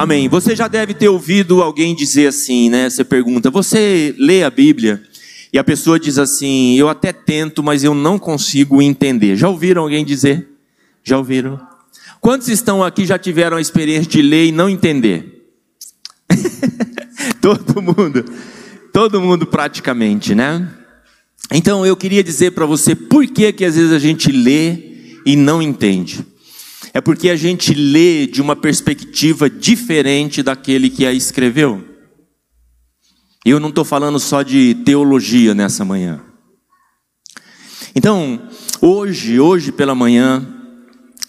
Amém. Você já deve ter ouvido alguém dizer assim, né? Você pergunta: Você lê a Bíblia? E a pessoa diz assim: Eu até tento, mas eu não consigo entender. Já ouviram alguém dizer? Já ouviram? Quantos estão aqui já tiveram a experiência de ler e não entender? todo mundo. Todo mundo praticamente, né? Então eu queria dizer para você por que que às vezes a gente lê e não entende. É porque a gente lê de uma perspectiva diferente daquele que a escreveu. Eu não estou falando só de teologia nessa manhã. Então, hoje, hoje pela manhã,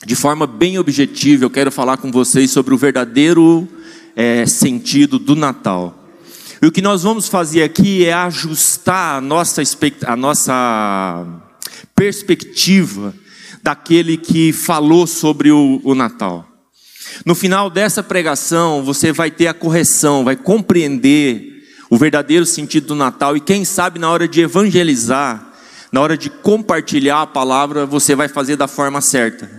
de forma bem objetiva, eu quero falar com vocês sobre o verdadeiro é, sentido do Natal. E o que nós vamos fazer aqui é ajustar a nossa, a nossa perspectiva daquele que falou sobre o, o Natal. No final dessa pregação, você vai ter a correção, vai compreender o verdadeiro sentido do Natal e quem sabe na hora de evangelizar, na hora de compartilhar a palavra, você vai fazer da forma certa,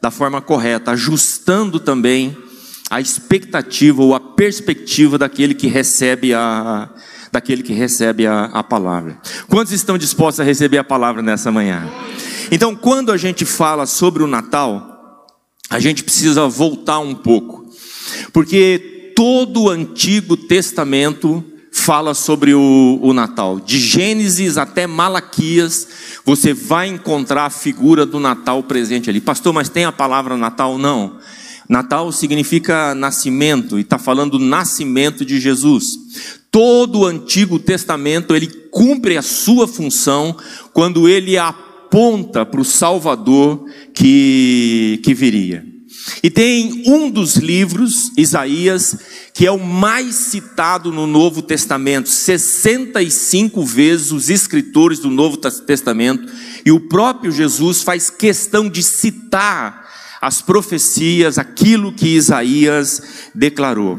da forma correta, ajustando também a expectativa ou a perspectiva daquele que recebe a daquele que recebe a, a palavra. Quantos estão dispostos a receber a palavra nessa manhã? Então, quando a gente fala sobre o Natal, a gente precisa voltar um pouco, porque todo o Antigo Testamento fala sobre o, o, Natal. De Gênesis até Malaquias, você vai encontrar a figura do Natal presente ali. Pastor, mas tem a palavra Natal? Não. Natal significa nascimento, e está falando do nascimento de Jesus. Todo o Antigo Testamento ele cumpre a sua função quando ele aponta para o Salvador que, que viria. E tem um dos livros, Isaías, que é o mais citado no Novo Testamento, 65 vezes os escritores do Novo Testamento, e o próprio Jesus faz questão de citar as profecias, aquilo que Isaías declarou.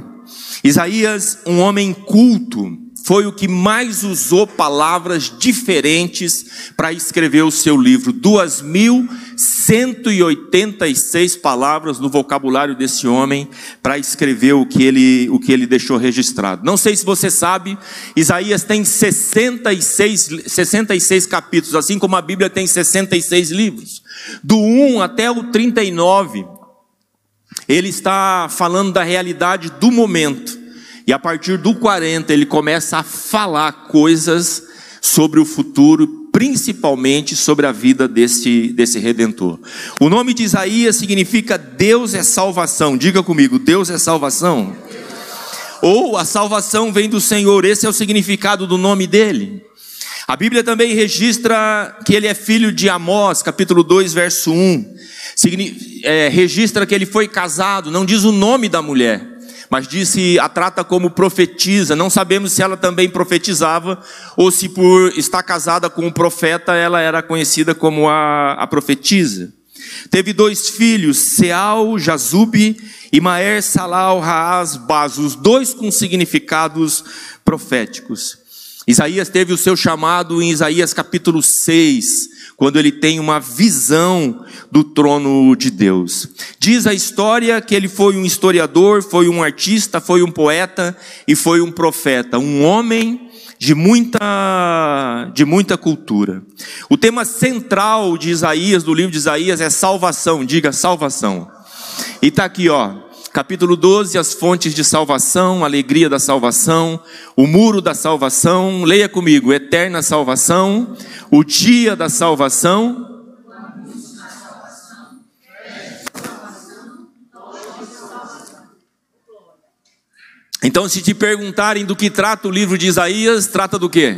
Isaías, um homem culto, foi o que mais usou palavras diferentes para escrever o seu livro. 2.186 palavras no vocabulário desse homem para escrever o que, ele, o que ele deixou registrado. Não sei se você sabe, Isaías tem 66, 66 capítulos, assim como a Bíblia tem 66 livros. Do 1 até o 39, ele está falando da realidade do momento. E a partir do 40 ele começa a falar coisas sobre o futuro, principalmente sobre a vida desse, desse redentor. O nome de Isaías significa Deus é salvação. Diga comigo, Deus é salvação. Ou a salvação vem do Senhor, esse é o significado do nome dele. A Bíblia também registra que ele é filho de Amós, capítulo 2, verso 1. É, registra que ele foi casado, não diz o nome da mulher, mas disse a trata como profetisa. Não sabemos se ela também profetizava ou se por estar casada com o profeta ela era conhecida como a, a profetisa. Teve dois filhos, Seal, Jazube e Maer Salal Haas Baz, os dois com significados proféticos. Isaías teve o seu chamado em Isaías capítulo 6, quando ele tem uma visão do trono de Deus. Diz a história que ele foi um historiador, foi um artista, foi um poeta e foi um profeta, um homem de muita de muita cultura. O tema central de Isaías, do livro de Isaías é salvação, diga salvação. E está aqui, ó, capítulo 12, as fontes de salvação, alegria da salvação, o muro da salvação, leia comigo, eterna salvação, o dia da salvação. Então, se te perguntarem do que trata o livro de Isaías, trata do quê?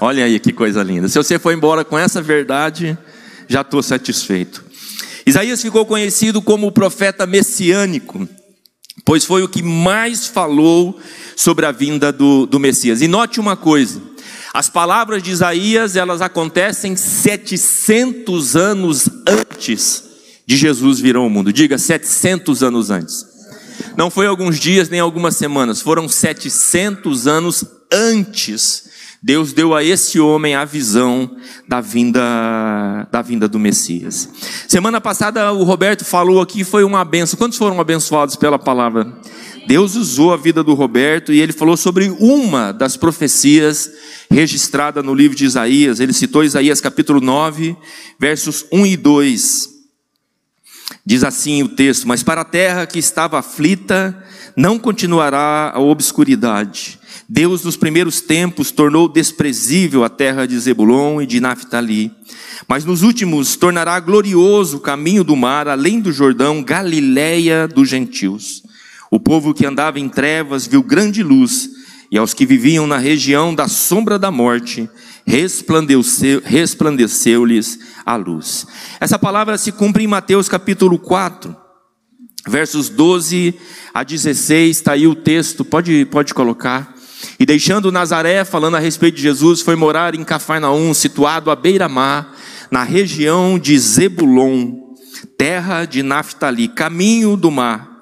Olha aí que coisa linda. Se você for embora com essa verdade, já estou satisfeito. Isaías ficou conhecido como o profeta messiânico, pois foi o que mais falou sobre a vinda do, do Messias. E note uma coisa: as palavras de Isaías elas acontecem 700 anos antes de Jesus vir ao mundo. Diga 700 anos antes. Não foi alguns dias nem algumas semanas, foram 700 anos antes Deus deu a esse homem a visão da vinda da vinda do Messias. Semana passada o Roberto falou aqui foi uma benção. Quantos foram abençoados pela palavra? Deus usou a vida do Roberto e ele falou sobre uma das profecias registrada no livro de Isaías. Ele citou Isaías capítulo 9, versos 1 e 2. Diz assim o texto: Mas para a terra que estava aflita, não continuará a obscuridade. Deus, nos primeiros tempos, tornou desprezível a terra de Zebulon e de Naphtali. Mas nos últimos tornará glorioso o caminho do mar, além do Jordão, Galiléia dos gentios. O povo que andava em trevas viu grande luz, e aos que viviam na região da sombra da morte, resplandeceu-lhes resplandeceu a luz. Essa palavra se cumpre em Mateus capítulo 4, versos 12 a 16, está aí o texto, pode, pode colocar. E deixando Nazaré, falando a respeito de Jesus, foi morar em Cafarnaum, situado à beira-mar, na região de Zebulon, terra de Naphtali, caminho do mar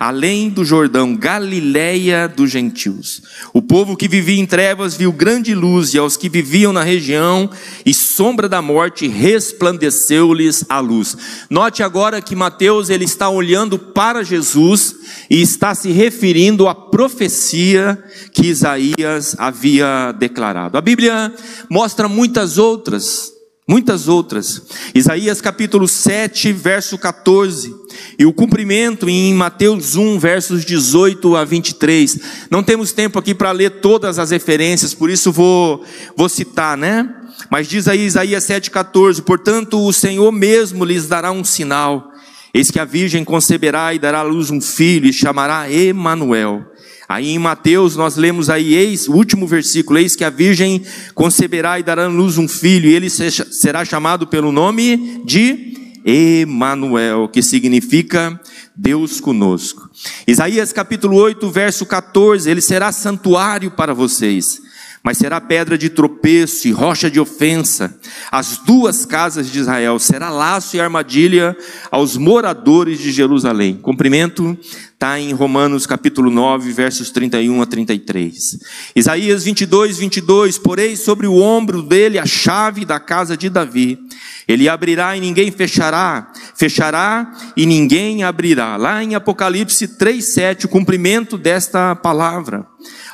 além do Jordão, Galiléia dos gentios. O povo que vivia em trevas viu grande luz, e aos que viviam na região e sombra da morte resplandeceu-lhes a luz. Note agora que Mateus ele está olhando para Jesus e está se referindo à profecia que Isaías havia declarado. A Bíblia mostra muitas outras muitas outras. Isaías capítulo 7, verso 14, e o cumprimento em Mateus 1, versos 18 a 23. Não temos tempo aqui para ler todas as referências, por isso vou, vou citar, né? Mas diz aí Isaías 7,14: Portanto, o Senhor mesmo lhes dará um sinal. Eis que a virgem conceberá e dará à luz um filho, e chamará Emanuel. Aí em Mateus nós lemos aí, eis, o último versículo, eis que a virgem conceberá e dará à luz um filho, e ele será chamado pelo nome de Emanuel, que significa Deus conosco. Isaías capítulo 8, verso 14, ele será santuário para vocês mas será pedra de tropeço e rocha de ofensa. As duas casas de Israel será laço e armadilha aos moradores de Jerusalém. Cumprimento está em Romanos capítulo 9, versos 31 a 33. Isaías 22, 22, porém sobre o ombro dele a chave da casa de Davi. Ele abrirá e ninguém fechará, fechará e ninguém abrirá. Lá em Apocalipse 3, 7, o cumprimento desta palavra.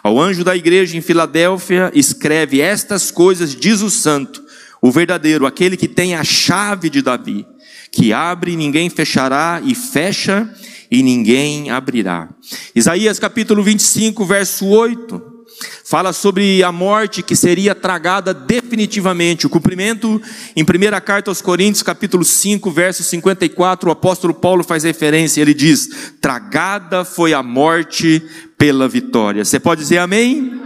Ao anjo da igreja em Filadélfia, escreve: Estas coisas diz o santo, o verdadeiro, aquele que tem a chave de Davi, que abre e ninguém fechará, e fecha e ninguém abrirá. Isaías capítulo 25, verso 8 fala sobre a morte que seria tragada definitivamente. O cumprimento em primeira carta aos Coríntios, capítulo 5, verso 54, o apóstolo Paulo faz referência, ele diz: "Tragada foi a morte pela vitória". Você pode dizer amém?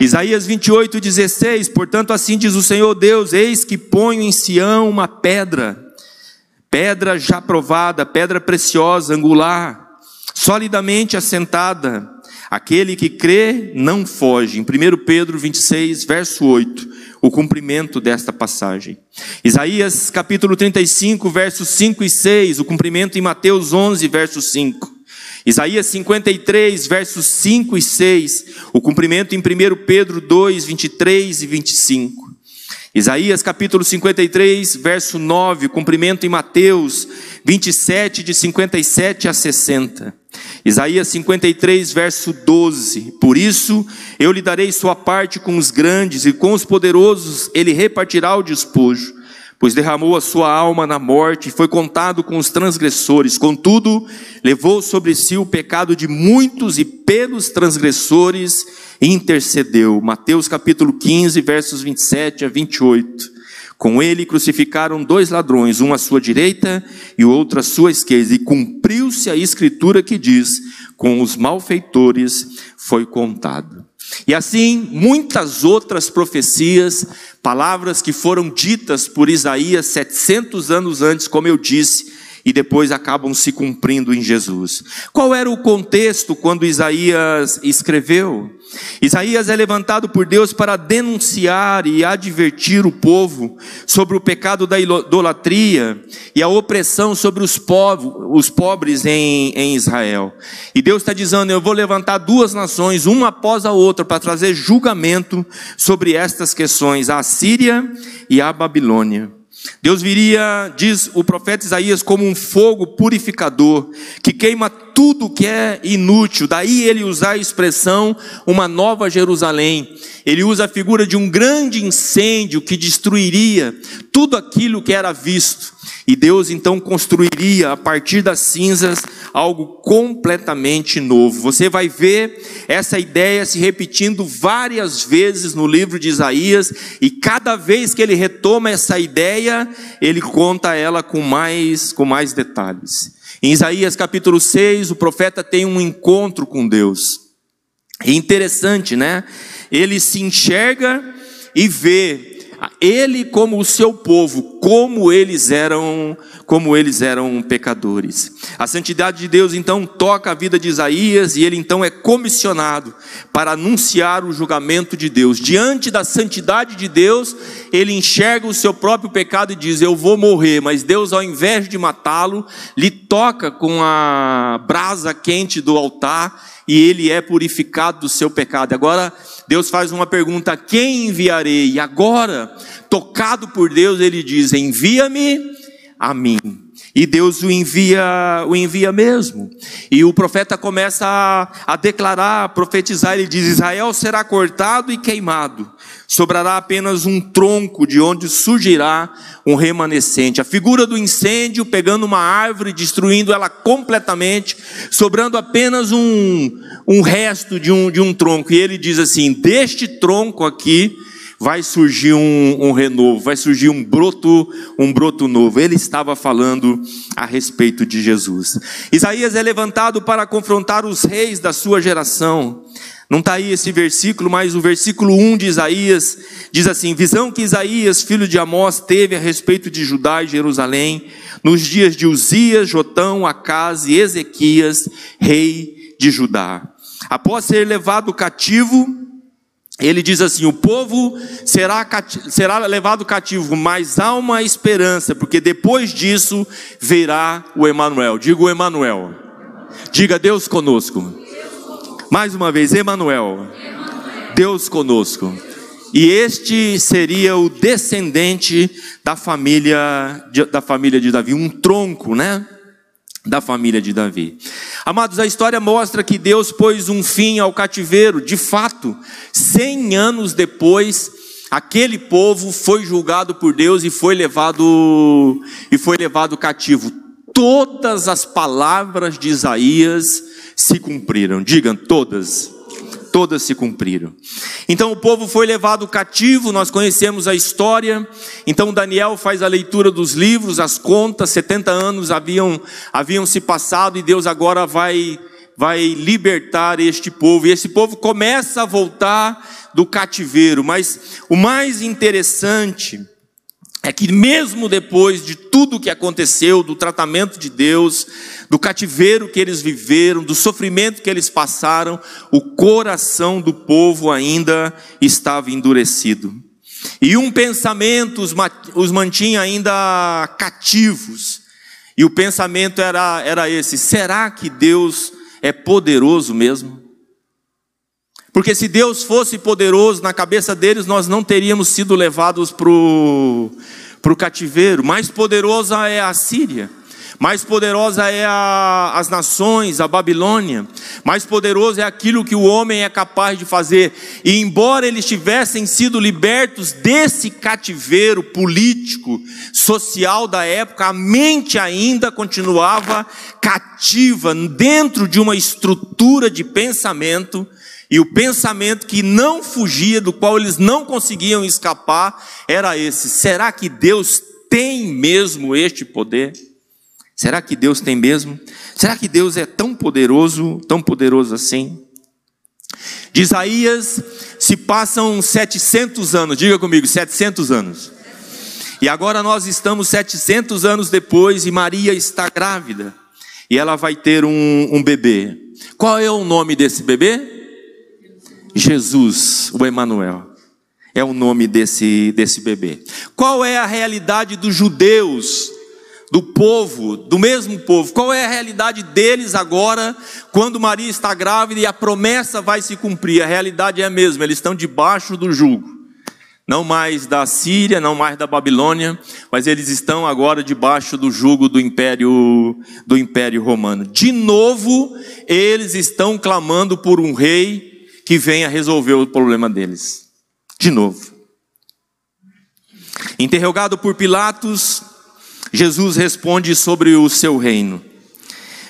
Isaías 28, 16, portanto, assim diz o Senhor Deus: Eis que ponho em Sião uma pedra, pedra já provada, pedra preciosa, angular, solidamente assentada Aquele que crê não foge. Em 1 Pedro 26, verso 8, o cumprimento desta passagem. Isaías capítulo 35, versos 5 e 6, o cumprimento em Mateus 11, verso 5. Isaías 53, versos 5 e 6, o cumprimento em 1 Pedro 2, 23 e 25. Isaías capítulo 53, verso 9, o cumprimento em Mateus 27, de 57 a 60. Isaías 53, verso 12: Por isso eu lhe darei sua parte com os grandes, e com os poderosos ele repartirá o despojo, pois derramou a sua alma na morte, e foi contado com os transgressores, contudo, levou sobre si o pecado de muitos, e pelos transgressores intercedeu. Mateus capítulo 15, versos 27 a 28. Com ele crucificaram dois ladrões, um à sua direita e o outro à sua esquerda, e cumpriu-se a escritura que diz: com os malfeitores foi contado. E assim, muitas outras profecias, palavras que foram ditas por Isaías 700 anos antes, como eu disse, e depois acabam se cumprindo em Jesus. Qual era o contexto quando Isaías escreveu? Isaías é levantado por Deus para denunciar e advertir o povo sobre o pecado da idolatria e a opressão sobre os, povos, os pobres em, em Israel. E Deus está dizendo: Eu vou levantar duas nações, uma após a outra, para trazer julgamento sobre estas questões, a Síria e a Babilônia. Deus viria, diz o profeta Isaías, como um fogo purificador, que queima tudo que é inútil. Daí ele usa a expressão uma nova Jerusalém. Ele usa a figura de um grande incêndio que destruiria tudo aquilo que era visto. E Deus então construiria a partir das cinzas algo completamente novo. Você vai ver essa ideia se repetindo várias vezes no livro de Isaías, e cada vez que ele retoma essa ideia, ele conta ela com mais com mais detalhes. Em Isaías capítulo 6, o profeta tem um encontro com Deus. É interessante, né? Ele se enxerga e vê ele como o seu povo, como eles eram, como eles eram pecadores. A santidade de Deus então toca a vida de Isaías e ele então é comissionado para anunciar o julgamento de Deus. Diante da santidade de Deus, ele enxerga o seu próprio pecado e diz: "Eu vou morrer", mas Deus ao invés de matá-lo, lhe toca com a brasa quente do altar e ele é purificado do seu pecado. Agora Deus faz uma pergunta: quem enviarei? E agora, tocado por Deus, ele diz: envia-me a mim. E Deus o envia, o envia mesmo. E o profeta começa a, a declarar, a profetizar, ele diz: Israel será cortado e queimado, sobrará apenas um tronco de onde surgirá um remanescente. A figura do incêndio pegando uma árvore, destruindo ela completamente, sobrando apenas um, um resto de um, de um tronco. E ele diz assim: deste tronco aqui vai surgir um, um, renovo, vai surgir um broto, um broto novo. Ele estava falando a respeito de Jesus. Isaías é levantado para confrontar os reis da sua geração. Não está aí esse versículo, mas o versículo 1 de Isaías diz assim: Visão que Isaías, filho de Amós, teve a respeito de Judá e Jerusalém, nos dias de Uzias, Jotão, Acas e Ezequias, rei de Judá. Após ser levado cativo, ele diz assim: o povo será, será levado cativo, mas há uma esperança, porque depois disso virá o Emanuel. Diga o Emanuel. Diga Deus conosco. Mais uma vez, Emanuel. Deus conosco. E este seria o descendente da família da família de Davi, um tronco, né? Da família de Davi. Amados, a história mostra que Deus pôs um fim ao cativeiro. De fato, cem anos depois, aquele povo foi julgado por Deus e foi levado e foi levado cativo. Todas as palavras de Isaías se cumpriram. Digam todas. Todas se cumpriram. Então o povo foi levado cativo, nós conhecemos a história. Então Daniel faz a leitura dos livros, as contas, 70 anos haviam, haviam se passado e Deus agora vai, vai libertar este povo. E esse povo começa a voltar do cativeiro. Mas o mais interessante é que mesmo depois de tudo o que aconteceu, do tratamento de Deus, do cativeiro que eles viveram, do sofrimento que eles passaram, o coração do povo ainda estava endurecido. E um pensamento os, mantinha ainda cativos. E o pensamento era, era esse: será que Deus é poderoso mesmo? Porque se Deus fosse poderoso na cabeça deles, nós não teríamos sido levados para o cativeiro. Mais poderosa é a Síria. Mais poderosa é a, as nações, a Babilônia. Mais poderoso é aquilo que o homem é capaz de fazer. E embora eles tivessem sido libertos desse cativeiro político, social da época, a mente ainda continuava cativa dentro de uma estrutura de pensamento e o pensamento que não fugia, do qual eles não conseguiam escapar, era esse: será que Deus tem mesmo este poder? Será que Deus tem mesmo? Será que Deus é tão poderoso, tão poderoso assim? De Isaías se passam 700 anos, diga comigo, 700 anos. E agora nós estamos 700 anos depois e Maria está grávida. E ela vai ter um, um bebê. Qual é o nome desse bebê? Jesus, o Emanuel. É o nome desse, desse bebê. Qual é a realidade dos judeus, do povo, do mesmo povo? Qual é a realidade deles agora, quando Maria está grávida e a promessa vai se cumprir? A realidade é a mesma, eles estão debaixo do jugo não mais da Síria, não mais da Babilônia, mas eles estão agora debaixo do jugo do império do império romano. De novo, eles estão clamando por um rei que venha resolver o problema deles. De novo. Interrogado por Pilatos, Jesus responde sobre o seu reino.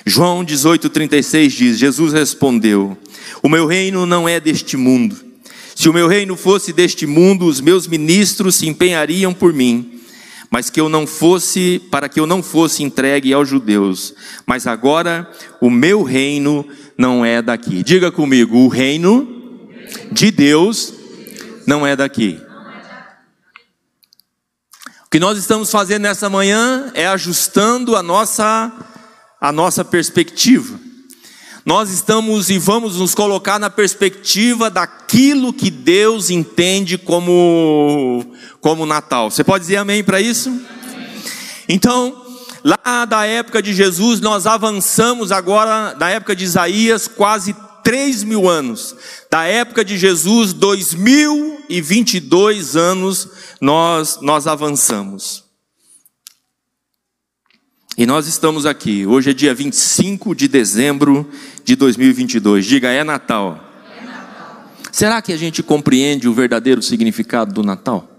João 18:36 diz: Jesus respondeu: O meu reino não é deste mundo. Se o meu reino fosse deste mundo, os meus ministros se empenhariam por mim, mas que eu não fosse, para que eu não fosse entregue aos judeus. Mas agora o meu reino não é daqui. Diga comigo, o reino de Deus não é daqui. O que nós estamos fazendo nessa manhã é ajustando a nossa a nossa perspectiva nós estamos e vamos nos colocar na perspectiva daquilo que Deus entende como, como Natal. Você pode dizer amém para isso? Então, lá da época de Jesus, nós avançamos agora, da época de Isaías, quase 3 mil anos. Da época de Jesus, 2022 anos, nós, nós avançamos. E nós estamos aqui, hoje é dia 25 de dezembro de 2022. Diga, é Natal. é Natal. Será que a gente compreende o verdadeiro significado do Natal?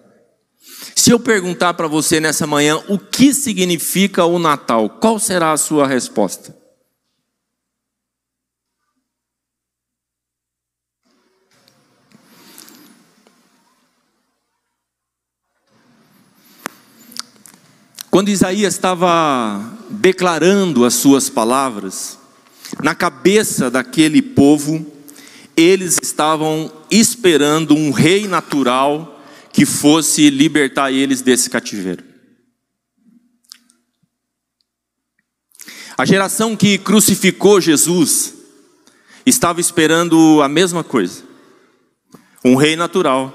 Se eu perguntar para você nessa manhã o que significa o Natal, qual será a sua resposta? Quando Isaías estava declarando as suas palavras, na cabeça daquele povo, eles estavam esperando um rei natural que fosse libertar eles desse cativeiro. A geração que crucificou Jesus estava esperando a mesma coisa. Um rei natural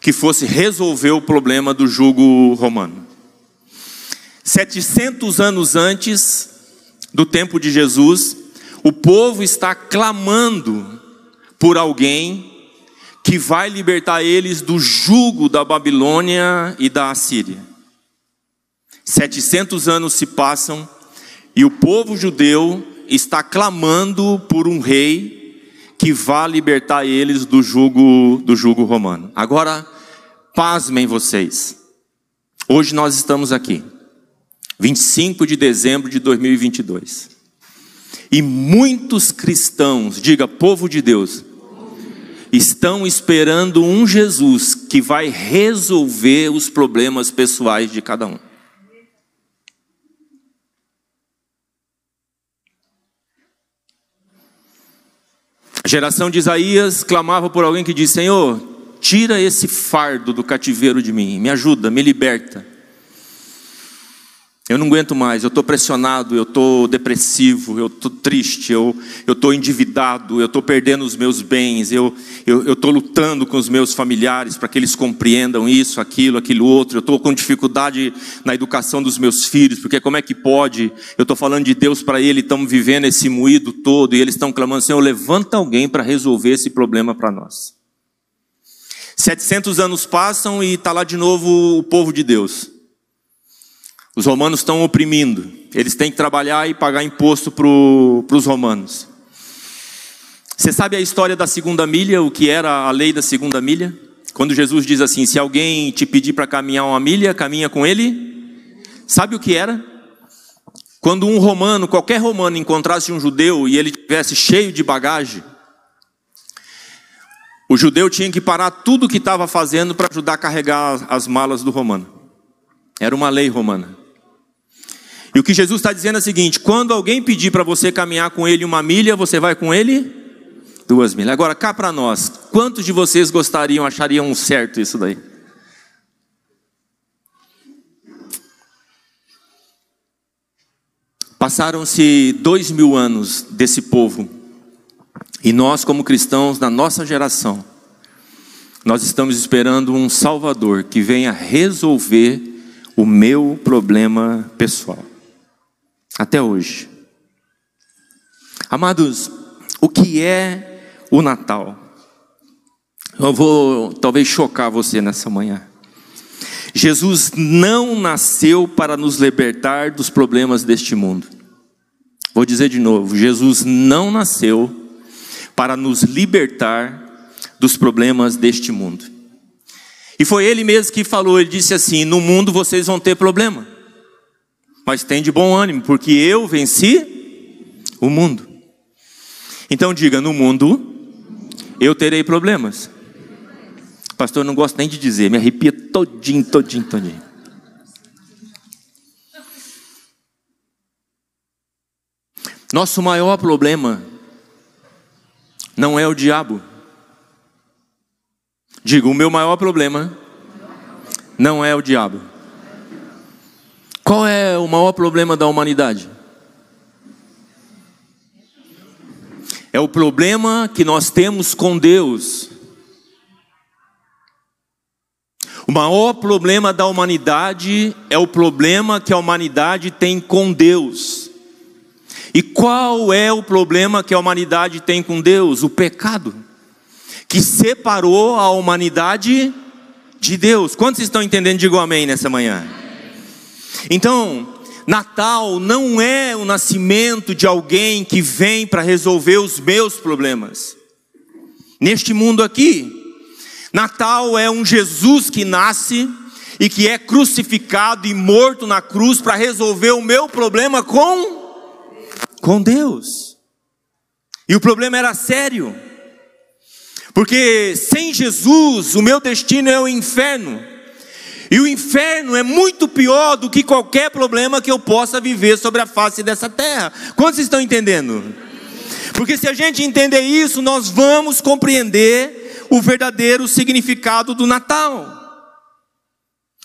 que fosse resolver o problema do jugo romano. 700 anos antes do tempo de Jesus, o povo está clamando por alguém que vai libertar eles do jugo da Babilônia e da Assíria. 700 anos se passam e o povo judeu está clamando por um rei que vá libertar eles do jugo do jugo romano. Agora, pasmem vocês. Hoje nós estamos aqui. 25 de dezembro de 2022. E muitos cristãos, diga povo de Deus, estão esperando um Jesus que vai resolver os problemas pessoais de cada um. A geração de Isaías clamava por alguém que disse: Senhor, tira esse fardo do cativeiro de mim, me ajuda, me liberta. Eu não aguento mais, eu estou pressionado, eu estou depressivo, eu estou triste, eu estou endividado, eu estou perdendo os meus bens, eu estou lutando com os meus familiares para que eles compreendam isso, aquilo, aquilo outro, eu estou com dificuldade na educação dos meus filhos, porque como é que pode? Eu estou falando de Deus para eles, estamos vivendo esse moído todo, e eles estão clamando, Senhor, levanta alguém para resolver esse problema para nós. 700 anos passam e está lá de novo o povo de Deus. Os romanos estão oprimindo. Eles têm que trabalhar e pagar imposto para os romanos. Você sabe a história da segunda milha, o que era a lei da segunda milha? Quando Jesus diz assim: se alguém te pedir para caminhar uma milha, caminha com ele. Sabe o que era? Quando um romano, qualquer romano, encontrasse um judeu e ele tivesse cheio de bagagem, o judeu tinha que parar tudo o que estava fazendo para ajudar a carregar as malas do romano. Era uma lei romana. E o que Jesus está dizendo é o seguinte: quando alguém pedir para você caminhar com ele uma milha, você vai com ele duas milhas. Agora, cá para nós, quantos de vocês gostariam, achariam certo isso daí? Passaram-se dois mil anos desse povo E nós, como cristãos, na nossa geração, nós estamos esperando um Salvador que venha resolver o meu problema pessoal. Até hoje. Amados, o que é o Natal? Eu vou talvez chocar você nessa manhã. Jesus não nasceu para nos libertar dos problemas deste mundo. Vou dizer de novo: Jesus não nasceu para nos libertar dos problemas deste mundo. E foi ele mesmo que falou: ele disse assim: No mundo vocês vão ter problema, mas tem de bom ânimo, porque eu venci o mundo. Então diga: No mundo eu terei problemas, Pastor, eu não gosto nem de dizer, me arrepia todinho, todinho, todinho. Nosso maior problema não é o diabo. Digo, o meu maior problema não é o diabo. Qual é o maior problema da humanidade? É o problema que nós temos com Deus O maior problema da humanidade é o problema que a humanidade tem com Deus. E qual é o problema que a humanidade tem com Deus? O pecado, que separou a humanidade de Deus. Quantos estão entendendo? Digo amém nessa manhã. Então, Natal não é o nascimento de alguém que vem para resolver os meus problemas. Neste mundo aqui, Natal é um Jesus que nasce e que é crucificado e morto na cruz para resolver o meu problema com com Deus. E o problema era sério. Porque sem Jesus, o meu destino é o inferno. E o inferno é muito pior do que qualquer problema que eu possa viver sobre a face dessa terra. Quantos estão entendendo? Porque se a gente entender isso, nós vamos compreender o verdadeiro significado do Natal.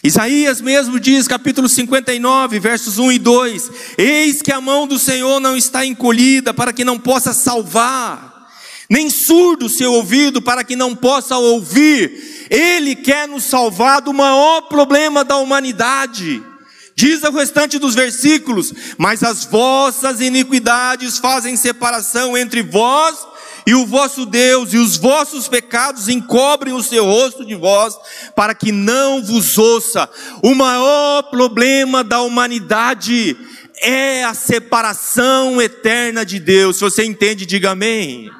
Isaías mesmo diz, capítulo 59, versos 1 e 2: Eis que a mão do Senhor não está encolhida para que não possa salvar, nem surdo o seu ouvido para que não possa ouvir. Ele quer nos salvar do maior problema da humanidade. Diz o restante dos versículos: Mas as vossas iniquidades fazem separação entre vós e o vosso Deus e os vossos pecados encobrem o seu rosto de vós, para que não vos ouça. O maior problema da humanidade é a separação eterna de Deus. Se você entende, diga amém.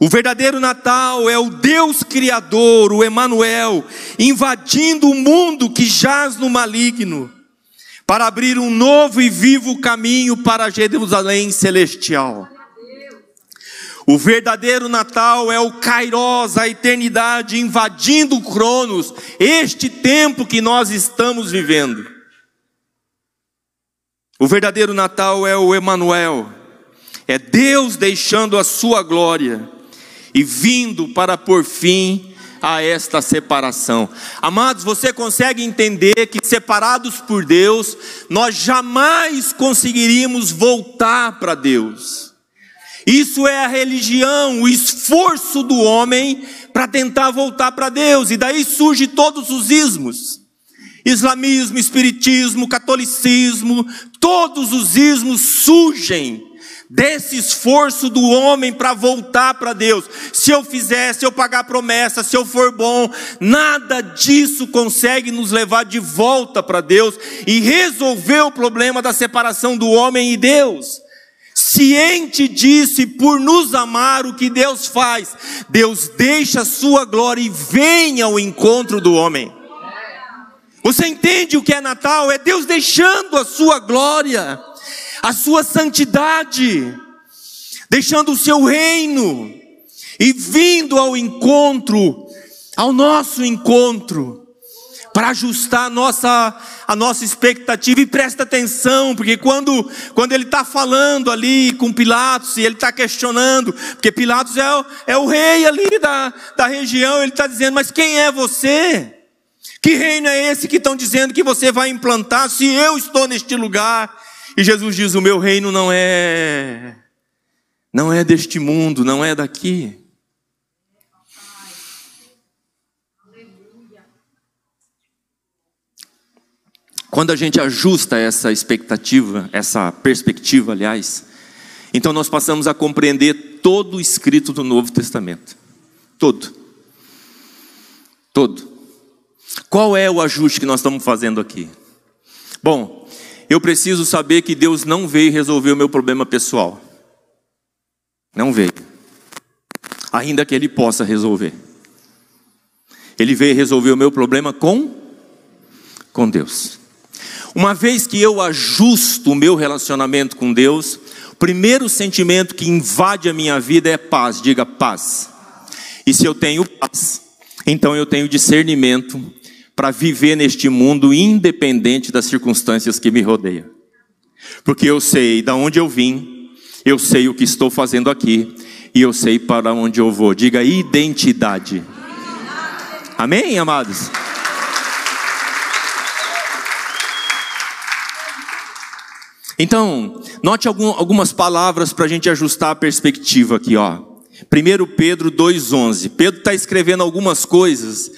O verdadeiro Natal é o Deus Criador, o Emanuel, invadindo o mundo que jaz no maligno, para abrir um novo e vivo caminho para Jerusalém celestial. O verdadeiro Natal é o Kairos, a eternidade invadindo o Cronos, este tempo que nós estamos vivendo. O verdadeiro Natal é o Emanuel, é Deus deixando a sua glória e vindo para por fim a esta separação. Amados, você consegue entender que separados por Deus, nós jamais conseguiríamos voltar para Deus. Isso é a religião, o esforço do homem para tentar voltar para Deus, e daí surge todos os ismos. Islamismo, espiritismo, catolicismo, todos os ismos surgem desse esforço do homem para voltar para Deus. Se eu fizer, se eu pagar promessa, se eu for bom, nada disso consegue nos levar de volta para Deus e resolver o problema da separação do homem e Deus. Ciente disso e por nos amar, o que Deus faz? Deus deixa a sua glória e vem ao encontro do homem. Você entende o que é Natal? É Deus deixando a sua glória, a sua santidade, deixando o seu reino e vindo ao encontro, ao nosso encontro para ajustar a nossa, a nossa expectativa e presta atenção, porque quando, quando ele está falando ali com Pilatos e ele está questionando, porque Pilatos é o, é o rei ali da, da região, ele está dizendo: Mas quem é você? Que reino é esse que estão dizendo que você vai implantar se eu estou neste lugar? E Jesus diz: O meu reino não é Não é deste mundo, não é daqui. Quando a gente ajusta essa expectativa, essa perspectiva, aliás, então nós passamos a compreender todo o escrito do Novo Testamento. Todo. Todo. Qual é o ajuste que nós estamos fazendo aqui? Bom, eu preciso saber que Deus não veio resolver o meu problema pessoal. Não veio. Ainda que Ele possa resolver. Ele veio resolver o meu problema com, com Deus. Uma vez que eu ajusto o meu relacionamento com Deus, o primeiro sentimento que invade a minha vida é paz. Diga paz. E se eu tenho paz, então eu tenho discernimento para viver neste mundo independente das circunstâncias que me rodeiam. Porque eu sei de onde eu vim, eu sei o que estou fazendo aqui e eu sei para onde eu vou. Diga identidade. Amém, amados? Então, note algum, algumas palavras para a gente ajustar a perspectiva aqui, ó. 1 Pedro 2,11. Pedro está escrevendo algumas coisas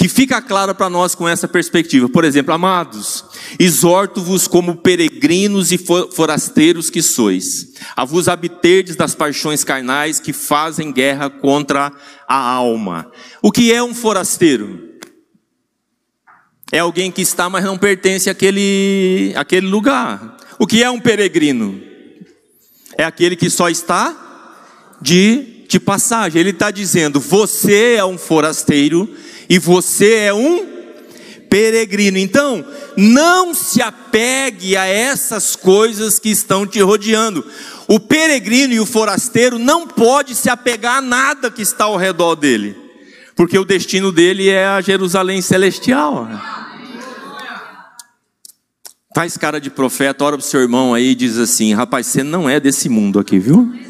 que fica claro para nós com essa perspectiva. Por exemplo, amados, exorto-vos como peregrinos e forasteiros que sois, a vos abterdes das paixões carnais que fazem guerra contra a alma. O que é um forasteiro? É alguém que está, mas não pertence àquele, àquele lugar. O que é um peregrino? É aquele que só está de, de passagem. Ele está dizendo: você é um forasteiro e você é um peregrino. Então, não se apegue a essas coisas que estão te rodeando. O peregrino e o forasteiro não pode se apegar a nada que está ao redor dele, porque o destino dele é a Jerusalém celestial. Faz cara de profeta, ora para o seu irmão aí e diz assim: rapaz, você não é desse mundo aqui, viu?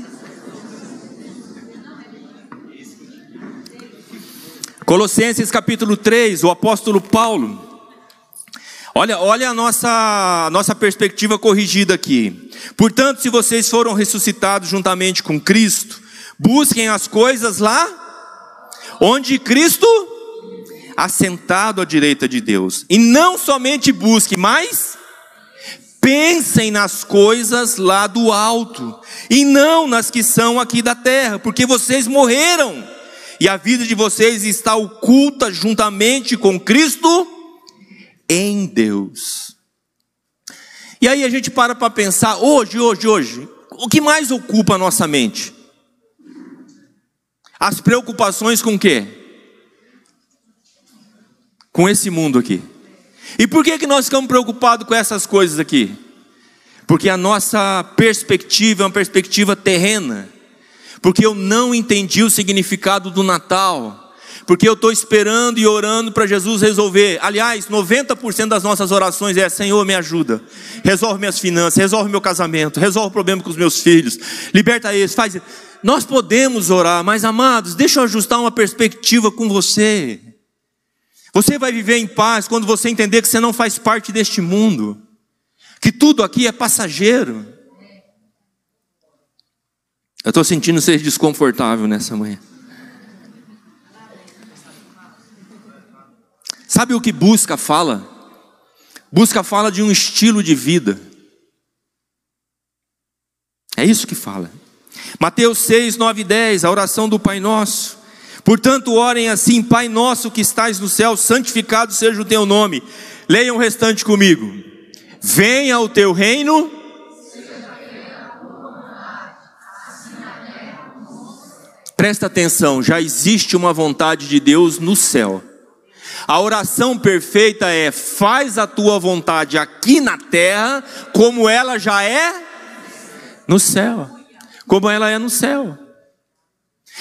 Colossenses capítulo 3, o apóstolo Paulo. Olha, olha a nossa, nossa perspectiva corrigida aqui. Portanto, se vocês foram ressuscitados juntamente com Cristo, busquem as coisas lá onde Cristo assentado à direita de Deus. E não somente busque, mas Pensem nas coisas lá do alto, e não nas que são aqui da terra, porque vocês morreram, e a vida de vocês está oculta juntamente com Cristo em Deus. E aí a gente para para pensar, hoje, hoje, hoje, o que mais ocupa a nossa mente? As preocupações com o quê? Com esse mundo aqui. E por que, que nós ficamos preocupados com essas coisas aqui? Porque a nossa perspectiva é uma perspectiva terrena. Porque eu não entendi o significado do Natal. Porque eu estou esperando e orando para Jesus resolver. Aliás, 90% das nossas orações é: Senhor, me ajuda. Resolve minhas finanças, resolve meu casamento, resolve o problema com os meus filhos, liberta eles, faz. Nós podemos orar, mas amados, deixa eu ajustar uma perspectiva com você. Você vai viver em paz quando você entender que você não faz parte deste mundo, que tudo aqui é passageiro. Eu estou sentindo ser desconfortável nessa manhã. Sabe o que busca fala? Busca fala de um estilo de vida. É isso que fala. Mateus 6, 9 e 10, a oração do Pai Nosso. Portanto, orem assim: Pai nosso que estais no céu, santificado seja o teu nome. Leiam o restante comigo. Venha o teu reino. Presta atenção, já existe uma vontade de Deus no céu. A oração perfeita é: faz a tua vontade aqui na terra, como ela já é no céu. Como ela é no céu.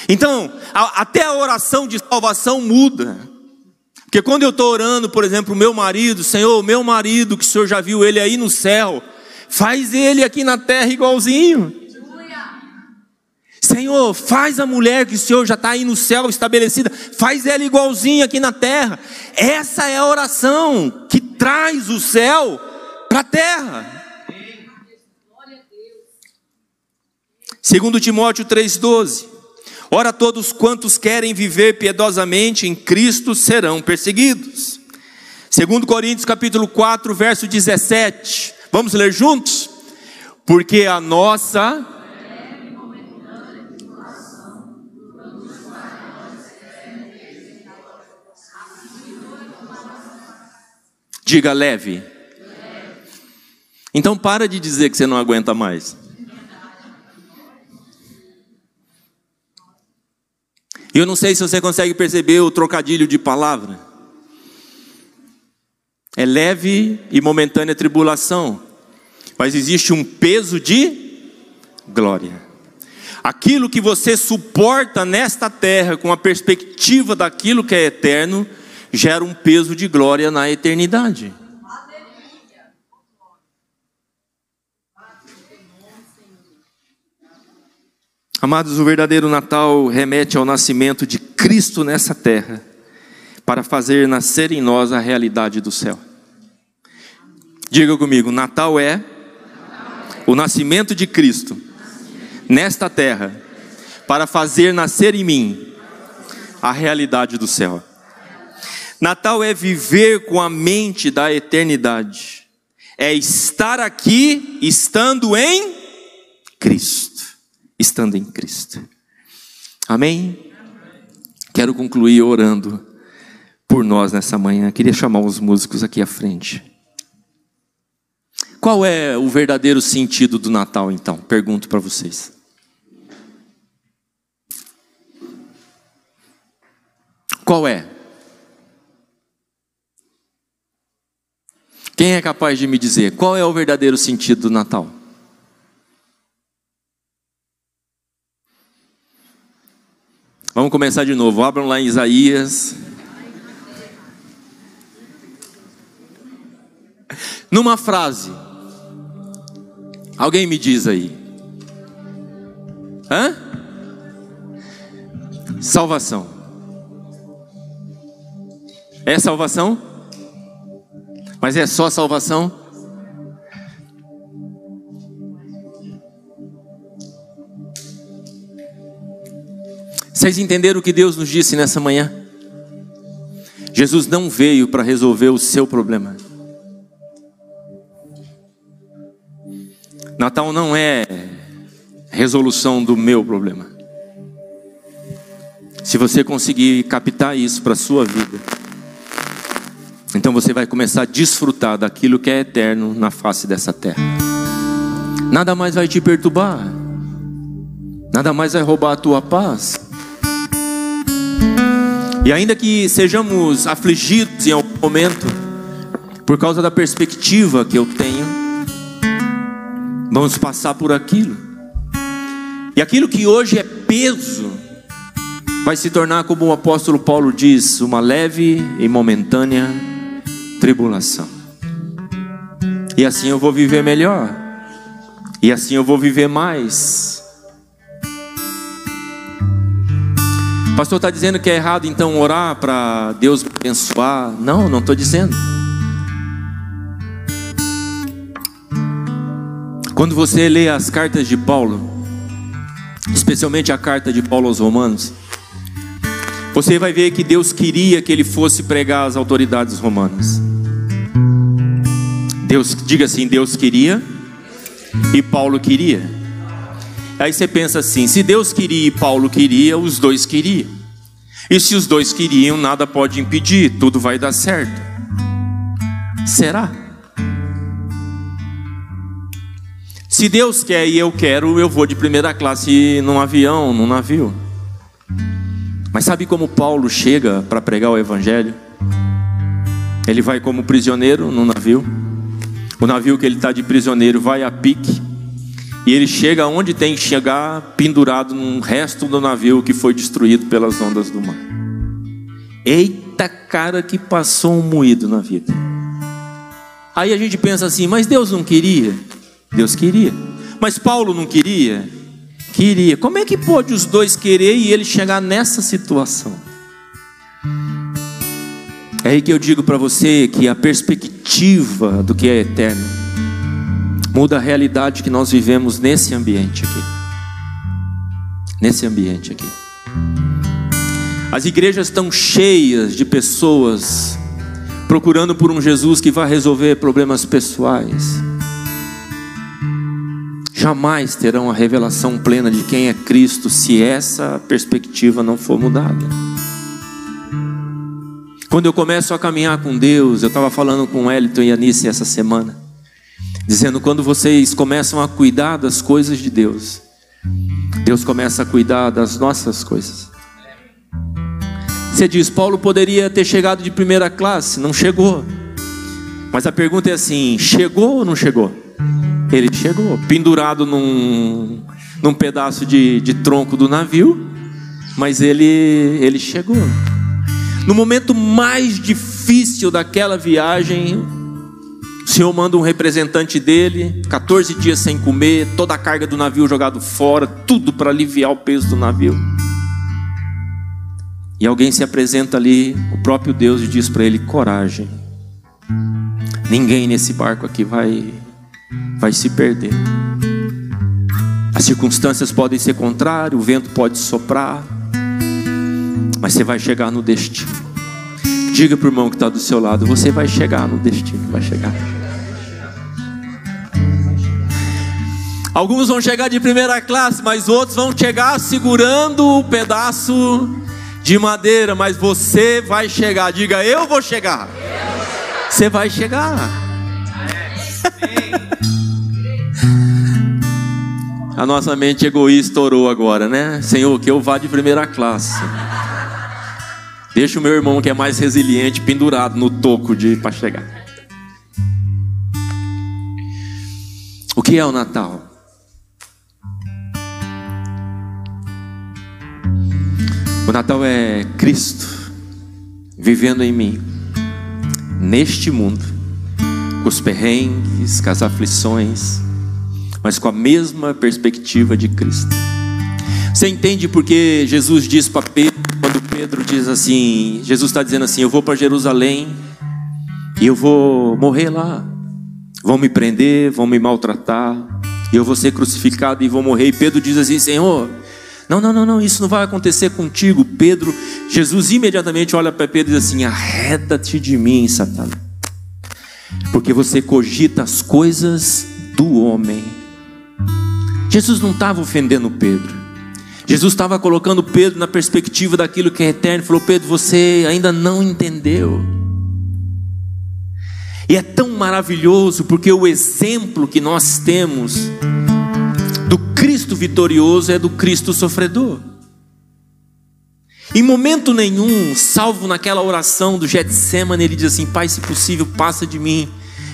Então, a, até a oração de salvação muda. Porque quando eu estou orando, por exemplo, o meu marido, Senhor, meu marido, que o Senhor já viu ele aí no céu, faz ele aqui na terra igualzinho. Senhor, faz a mulher que o Senhor já está aí no céu estabelecida, faz ela igualzinha aqui na terra. Essa é a oração que traz o céu para a terra. Segundo Timóteo 3:12. Ora todos quantos querem viver piedosamente em Cristo serão perseguidos. Segundo Coríntios capítulo 4, verso 17. Vamos ler juntos? Porque a nossa Diga leve. Então para de dizer que você não aguenta mais. Eu não sei se você consegue perceber o trocadilho de palavra. É leve e momentânea tribulação, mas existe um peso de glória. Aquilo que você suporta nesta terra com a perspectiva daquilo que é eterno, gera um peso de glória na eternidade. Amados, o verdadeiro Natal remete ao nascimento de Cristo nessa terra, para fazer nascer em nós a realidade do céu. Diga comigo: Natal é o nascimento de Cristo nesta terra, para fazer nascer em mim a realidade do céu. Natal é viver com a mente da eternidade, é estar aqui estando em Cristo estando em Cristo. Amém? Quero concluir orando por nós nessa manhã. Queria chamar os músicos aqui à frente. Qual é o verdadeiro sentido do Natal, então? Pergunto para vocês. Qual é? Quem é capaz de me dizer qual é o verdadeiro sentido do Natal? Vamos começar de novo. Abram lá em Isaías. Numa frase. Alguém me diz aí. Hã? Salvação. É salvação? Mas é só salvação? Vocês entenderam o que Deus nos disse nessa manhã? Jesus não veio para resolver o seu problema. Natal não é resolução do meu problema. Se você conseguir captar isso para a sua vida, então você vai começar a desfrutar daquilo que é eterno na face dessa terra. Nada mais vai te perturbar, nada mais vai roubar a tua paz. E ainda que sejamos afligidos em algum momento, por causa da perspectiva que eu tenho, vamos passar por aquilo. E aquilo que hoje é peso, vai se tornar, como o apóstolo Paulo diz, uma leve e momentânea tribulação. E assim eu vou viver melhor. E assim eu vou viver mais. pastor está dizendo que é errado então orar para Deus abençoar. Não, não estou dizendo. Quando você lê as cartas de Paulo, especialmente a carta de Paulo aos Romanos, você vai ver que Deus queria que ele fosse pregar às autoridades romanas. Deus, diga assim, Deus queria e Paulo queria. Aí você pensa assim: se Deus queria e Paulo queria, os dois queriam. E se os dois queriam, nada pode impedir, tudo vai dar certo. Será? Se Deus quer e eu quero, eu vou de primeira classe num avião, num navio. Mas sabe como Paulo chega para pregar o Evangelho? Ele vai como prisioneiro no navio. O navio que ele está de prisioneiro vai a pique. E ele chega onde tem que chegar, pendurado num resto do navio que foi destruído pelas ondas do mar. Eita cara que passou um moído na vida. Aí a gente pensa assim, mas Deus não queria? Deus queria. Mas Paulo não queria? Queria. Como é que pode os dois querer e ele chegar nessa situação? É aí que eu digo para você que a perspectiva do que é eterno muda a realidade que nós vivemos nesse ambiente aqui. nesse ambiente aqui. As igrejas estão cheias de pessoas procurando por um Jesus que vai resolver problemas pessoais. Jamais terão a revelação plena de quem é Cristo se essa perspectiva não for mudada. Quando eu começo a caminhar com Deus, eu estava falando com o Elton e a Anice essa semana, dizendo: quando vocês começam a cuidar das coisas de Deus, Deus começa a cuidar das nossas coisas. Você diz, Paulo poderia ter chegado de primeira classe, não chegou. Mas a pergunta é assim: chegou ou não chegou? Ele chegou, pendurado num, num pedaço de, de tronco do navio, mas ele, ele chegou. No momento mais difícil daquela viagem, o Senhor manda um representante dele, 14 dias sem comer, toda a carga do navio jogado fora, tudo para aliviar o peso do navio. E alguém se apresenta ali, o próprio Deus, e diz para ele: coragem. Ninguém nesse barco aqui vai, vai se perder. As circunstâncias podem ser contrárias, o vento pode soprar, mas você vai chegar no destino. Diga para o irmão que está do seu lado: você vai chegar no destino, vai chegar. Alguns vão chegar de primeira classe, mas outros vão chegar segurando o pedaço de madeira, mas você vai chegar. Diga, eu vou chegar. Você vai chegar. A nossa mente egoísta estourou agora, né? Senhor, que eu vá de primeira classe. Deixa o meu irmão que é mais resiliente pendurado no toco de para chegar. O que é o Natal? O Natal é Cristo vivendo em mim, neste mundo, com os perrengues, com as aflições, mas com a mesma perspectiva de Cristo. Você entende porque Jesus diz para Pedro, quando Pedro diz assim: Jesus está dizendo assim, eu vou para Jerusalém e eu vou morrer lá, vão me prender, vão me maltratar, eu vou ser crucificado e vou morrer. E Pedro diz assim: Senhor, não, não, não, não, isso não vai acontecer contigo. Pedro, Jesus imediatamente olha para Pedro e diz assim: arreda-te de mim, Satanás, porque você cogita as coisas do homem. Jesus não estava ofendendo Pedro, Jesus estava colocando Pedro na perspectiva daquilo que é eterno. Falou: Pedro, você ainda não entendeu. E é tão maravilhoso porque o exemplo que nós temos do Cristo vitorioso é do Cristo sofredor. Em momento nenhum, salvo naquela oração do Getsemane, ele diz assim: Pai, se possível, passa de mim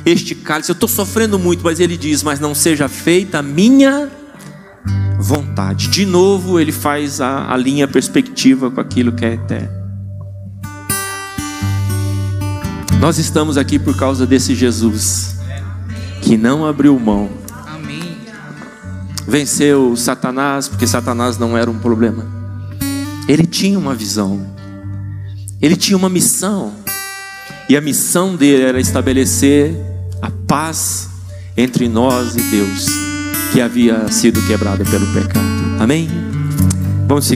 este cálice. Eu estou sofrendo muito, mas ele diz: Mas não seja feita a minha vontade. De novo, ele faz a, a linha perspectiva com aquilo que é eterno. Nós estamos aqui por causa desse Jesus que não abriu mão venceu Satanás, porque Satanás não era um problema. Ele tinha uma visão, ele tinha uma missão, e a missão dele era estabelecer a paz entre nós e Deus, que havia sido quebrada pelo pecado. Amém?